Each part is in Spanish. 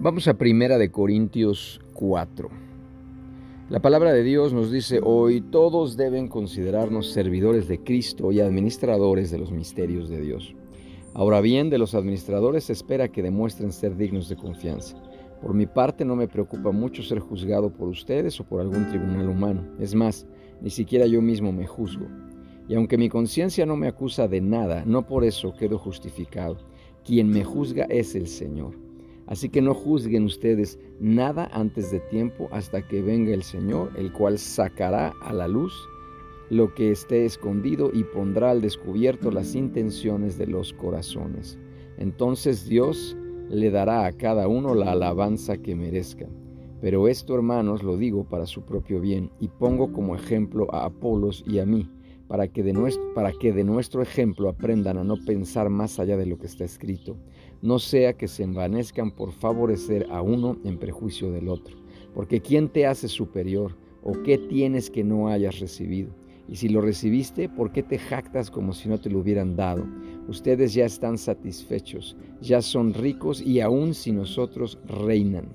Vamos a Primera de Corintios 4. La palabra de Dios nos dice hoy, todos deben considerarnos servidores de Cristo y administradores de los misterios de Dios. Ahora bien, de los administradores se espera que demuestren ser dignos de confianza. Por mi parte no me preocupa mucho ser juzgado por ustedes o por algún tribunal humano. Es más, ni siquiera yo mismo me juzgo. Y aunque mi conciencia no me acusa de nada, no por eso quedo justificado. Quien me juzga es el Señor. Así que no juzguen ustedes nada antes de tiempo hasta que venga el Señor, el cual sacará a la luz lo que esté escondido y pondrá al descubierto las intenciones de los corazones. Entonces Dios le dará a cada uno la alabanza que merezca. Pero esto, hermanos, lo digo para su propio bien, y pongo como ejemplo a Apolos y a mí, para que, de nuestro, para que de nuestro ejemplo aprendan a no pensar más allá de lo que está escrito, no sea que se envanezcan por favorecer a uno en prejuicio del otro. Porque ¿quién te hace superior? ¿O qué tienes que no hayas recibido? Y si lo recibiste, ¿por qué te jactas como si no te lo hubieran dado? Ustedes ya están satisfechos, ya son ricos y aún si nosotros reinan.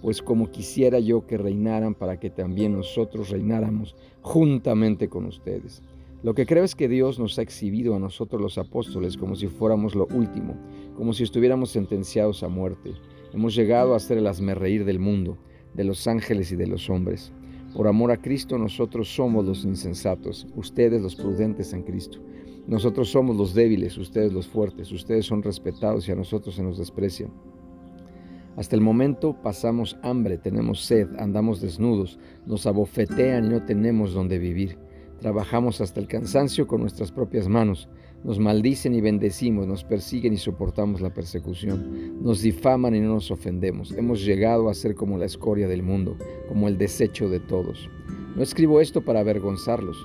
Pues como quisiera yo que reinaran para que también nosotros reináramos juntamente con ustedes. Lo que creo es que Dios nos ha exhibido a nosotros los apóstoles como si fuéramos lo último, como si estuviéramos sentenciados a muerte. Hemos llegado a ser el asmerreír del mundo, de los ángeles y de los hombres. Por amor a Cristo nosotros somos los insensatos, ustedes los prudentes en Cristo. Nosotros somos los débiles, ustedes los fuertes, ustedes son respetados y a nosotros se nos desprecia. Hasta el momento pasamos hambre, tenemos sed, andamos desnudos, nos abofetean y no tenemos donde vivir. Trabajamos hasta el cansancio con nuestras propias manos. Nos maldicen y bendecimos, nos persiguen y soportamos la persecución. Nos difaman y no nos ofendemos. Hemos llegado a ser como la escoria del mundo, como el desecho de todos. No escribo esto para avergonzarlos,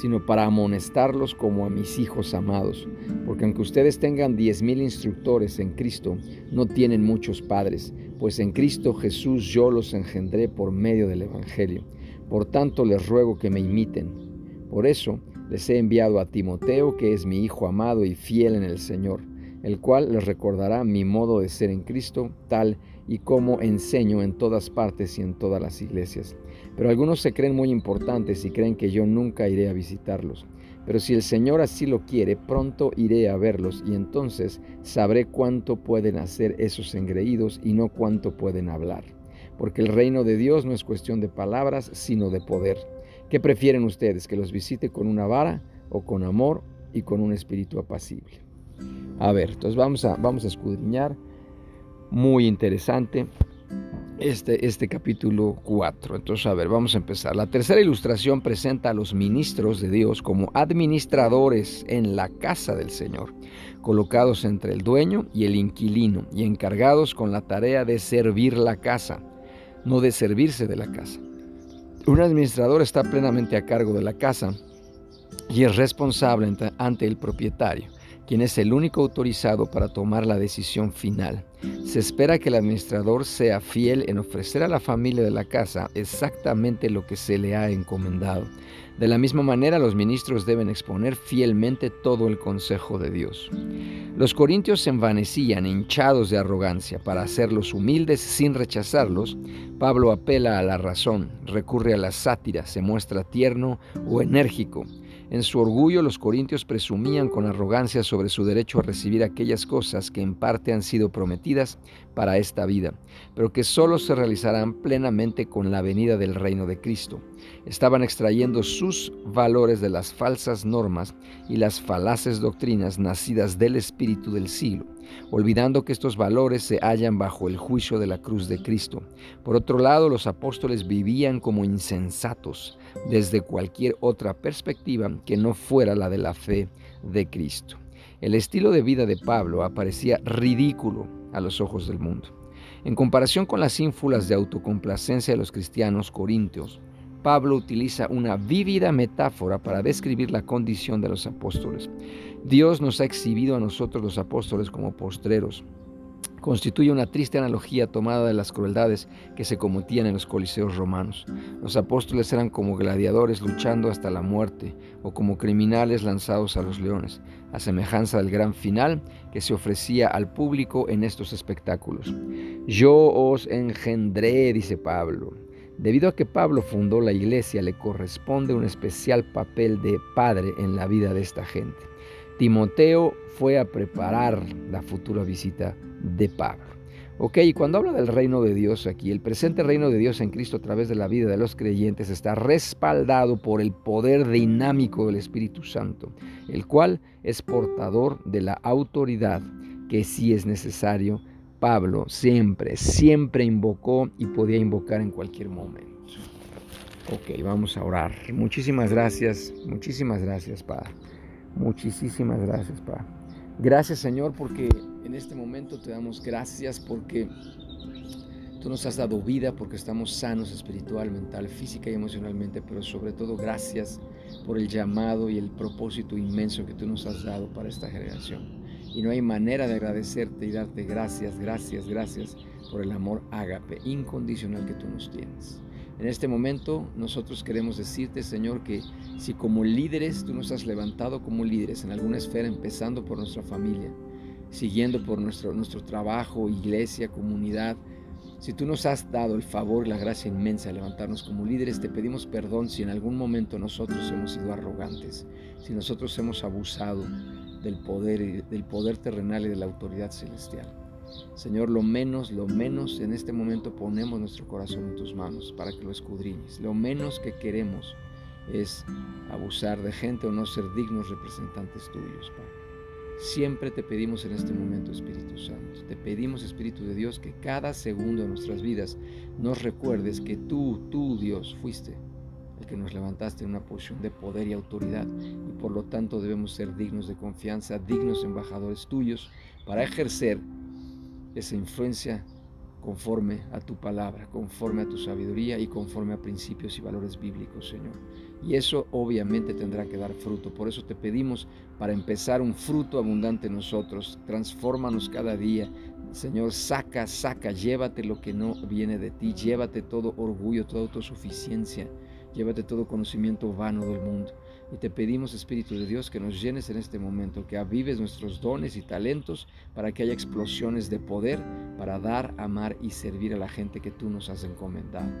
sino para amonestarlos como a mis hijos amados. Porque aunque ustedes tengan diez mil instructores en Cristo, no tienen muchos padres, pues en Cristo Jesús yo los engendré por medio del Evangelio. Por tanto les ruego que me imiten por eso les he enviado a Timoteo, que es mi hijo amado y fiel en el Señor, el cual les recordará mi modo de ser en Cristo, tal y como enseño en todas partes y en todas las iglesias. Pero algunos se creen muy importantes y creen que yo nunca iré a visitarlos. Pero si el Señor así lo quiere, pronto iré a verlos y entonces sabré cuánto pueden hacer esos engreídos y no cuánto pueden hablar. Porque el reino de Dios no es cuestión de palabras, sino de poder. ¿Qué prefieren ustedes? ¿Que los visite con una vara o con amor y con un espíritu apacible? A ver, entonces vamos a, vamos a escudriñar. Muy interesante este, este capítulo 4. Entonces, a ver, vamos a empezar. La tercera ilustración presenta a los ministros de Dios como administradores en la casa del Señor, colocados entre el dueño y el inquilino y encargados con la tarea de servir la casa, no de servirse de la casa. Un administrador está plenamente a cargo de la casa y es responsable ante el propietario, quien es el único autorizado para tomar la decisión final. Se espera que el administrador sea fiel en ofrecer a la familia de la casa exactamente lo que se le ha encomendado. De la misma manera, los ministros deben exponer fielmente todo el consejo de Dios. Los corintios se envanecían, hinchados de arrogancia, para hacerlos humildes sin rechazarlos. Pablo apela a la razón, recurre a la sátira, se muestra tierno o enérgico, en su orgullo los corintios presumían con arrogancia sobre su derecho a recibir aquellas cosas que en parte han sido prometidas para esta vida, pero que solo se realizarán plenamente con la venida del reino de Cristo. Estaban extrayendo sus valores de las falsas normas y las falaces doctrinas nacidas del espíritu del siglo olvidando que estos valores se hallan bajo el juicio de la cruz de Cristo. Por otro lado, los apóstoles vivían como insensatos desde cualquier otra perspectiva que no fuera la de la fe de Cristo. El estilo de vida de Pablo aparecía ridículo a los ojos del mundo. En comparación con las ínfulas de autocomplacencia de los cristianos corintios, Pablo utiliza una vívida metáfora para describir la condición de los apóstoles. Dios nos ha exhibido a nosotros los apóstoles como postreros, constituye una triste analogía tomada de las crueldades que se cometían en los coliseos romanos. Los apóstoles eran como gladiadores luchando hasta la muerte o como criminales lanzados a los leones, a semejanza del gran final que se ofrecía al público en estos espectáculos. Yo os engendré, dice Pablo. Debido a que Pablo fundó la iglesia, le corresponde un especial papel de padre en la vida de esta gente. Timoteo fue a preparar la futura visita de Pablo. Ok, y cuando habla del reino de Dios aquí, el presente reino de Dios en Cristo a través de la vida de los creyentes está respaldado por el poder dinámico del Espíritu Santo, el cual es portador de la autoridad que si es necesario, Pablo siempre, siempre invocó y podía invocar en cualquier momento. Ok, vamos a orar. Muchísimas gracias, muchísimas gracias, Padre. Muchísimas gracias, Padre. Gracias, Señor, porque en este momento te damos gracias porque tú nos has dado vida, porque estamos sanos espiritual, mental, física y emocionalmente, pero sobre todo gracias por el llamado y el propósito inmenso que tú nos has dado para esta generación. Y no hay manera de agradecerte y darte gracias, gracias, gracias por el amor ágape incondicional que tú nos tienes. En este momento nosotros queremos decirte, Señor, que si como líderes tú nos has levantado como líderes en alguna esfera, empezando por nuestra familia, siguiendo por nuestro, nuestro trabajo, iglesia, comunidad. Si tú nos has dado el favor la gracia inmensa de levantarnos como líderes, te pedimos perdón si en algún momento nosotros hemos sido arrogantes, si nosotros hemos abusado del poder, del poder terrenal y de la autoridad celestial. Señor, lo menos, lo menos en este momento ponemos nuestro corazón en tus manos para que lo escudriñes. Lo menos que queremos es abusar de gente o no ser dignos representantes tuyos, Padre. Siempre te pedimos en este momento, Espíritu Santo, te pedimos, Espíritu de Dios, que cada segundo de nuestras vidas nos recuerdes que tú, tú, Dios, fuiste el que nos levantaste en una posición de poder y autoridad y por lo tanto debemos ser dignos de confianza, dignos embajadores tuyos para ejercer esa influencia conforme a tu palabra, conforme a tu sabiduría y conforme a principios y valores bíblicos, Señor. Y eso obviamente tendrá que dar fruto. Por eso te pedimos para empezar un fruto abundante en nosotros. Transfórmanos cada día. Señor, saca, saca, llévate lo que no viene de ti. Llévate todo orgullo, toda autosuficiencia. Llévate todo conocimiento vano del mundo. Y te pedimos, Espíritu de Dios, que nos llenes en este momento, que avives nuestros dones y talentos para que haya explosiones de poder para dar, amar y servir a la gente que tú nos has encomendado.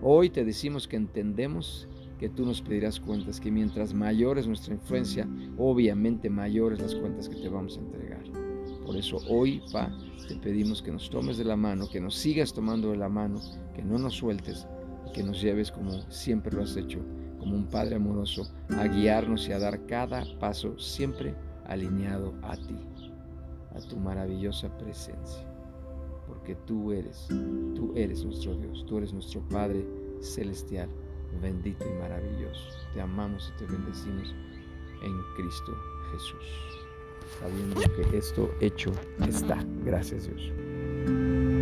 Hoy te decimos que entendemos que tú nos pedirás cuentas, que mientras mayor es nuestra influencia, obviamente mayores las cuentas que te vamos a entregar. Por eso hoy, Pa, te pedimos que nos tomes de la mano, que nos sigas tomando de la mano, que no nos sueltes y que nos lleves como siempre lo has hecho como un Padre amoroso, a guiarnos y a dar cada paso siempre alineado a ti, a tu maravillosa presencia. Porque tú eres, tú eres nuestro Dios, tú eres nuestro Padre celestial, bendito y maravilloso. Te amamos y te bendecimos en Cristo Jesús, sabiendo que esto hecho está. Gracias Dios.